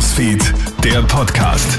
Newsfeed, der Podcast.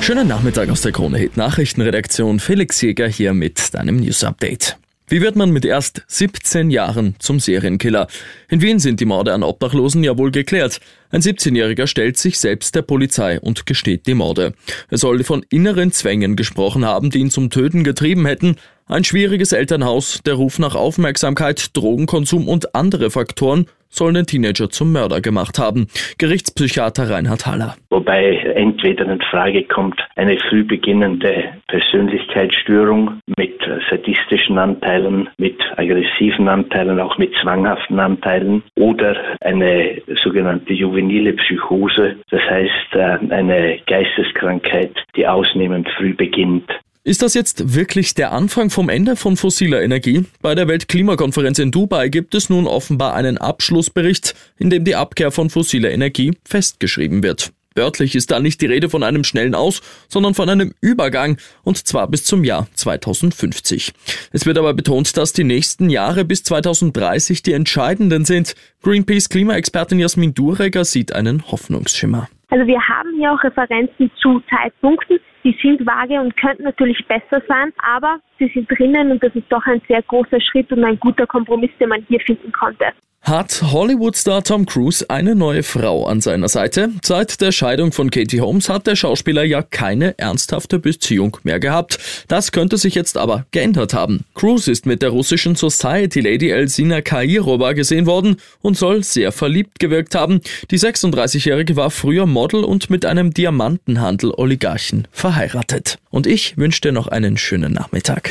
Schönen Nachmittag aus der Krone Hit Nachrichtenredaktion. Felix Jäger hier mit deinem News Update. Wie wird man mit erst 17 Jahren zum Serienkiller? In Wien sind die Morde an Obdachlosen ja wohl geklärt. Ein 17-Jähriger stellt sich selbst der Polizei und gesteht die Morde. Er soll von inneren Zwängen gesprochen haben, die ihn zum Töten getrieben hätten. Ein schwieriges Elternhaus, der Ruf nach Aufmerksamkeit, Drogenkonsum und andere Faktoren sollen den Teenager zum Mörder gemacht haben. Gerichtspsychiater Reinhard Haller. Wobei entweder in Frage kommt eine früh beginnende Persönlichkeitsstörung mit sadistischen Anteilen, mit aggressiven Anteilen, auch mit zwanghaften Anteilen oder eine sogenannte juvenile Psychose, das heißt äh, eine Geisteskrankheit, die ausnehmend früh beginnt. Ist das jetzt wirklich der Anfang vom Ende von fossiler Energie? Bei der Weltklimakonferenz in Dubai gibt es nun offenbar einen Abschlussbericht, in dem die Abkehr von fossiler Energie festgeschrieben wird. Wörtlich ist da nicht die Rede von einem schnellen Aus, sondern von einem Übergang, und zwar bis zum Jahr 2050. Es wird aber betont, dass die nächsten Jahre bis 2030 die entscheidenden sind. Greenpeace Klimaexpertin Jasmin Dureger sieht einen Hoffnungsschimmer. Also wir haben hier auch Referenzen zu Zeitpunkten, die sind vage und könnten natürlich besser sein, aber sie sind drinnen und das ist doch ein sehr großer Schritt und ein guter Kompromiss, den man hier finden konnte. Hat Hollywood-Star Tom Cruise eine neue Frau an seiner Seite? Seit der Scheidung von Katie Holmes hat der Schauspieler ja keine ernsthafte Beziehung mehr gehabt. Das könnte sich jetzt aber geändert haben. Cruise ist mit der russischen Society Lady Elsina Kairova gesehen worden und soll sehr verliebt gewirkt haben. Die 36-Jährige war früher Model und mit einem Diamantenhandel-Oligarchen verheiratet. Und ich wünsche dir noch einen schönen Nachmittag.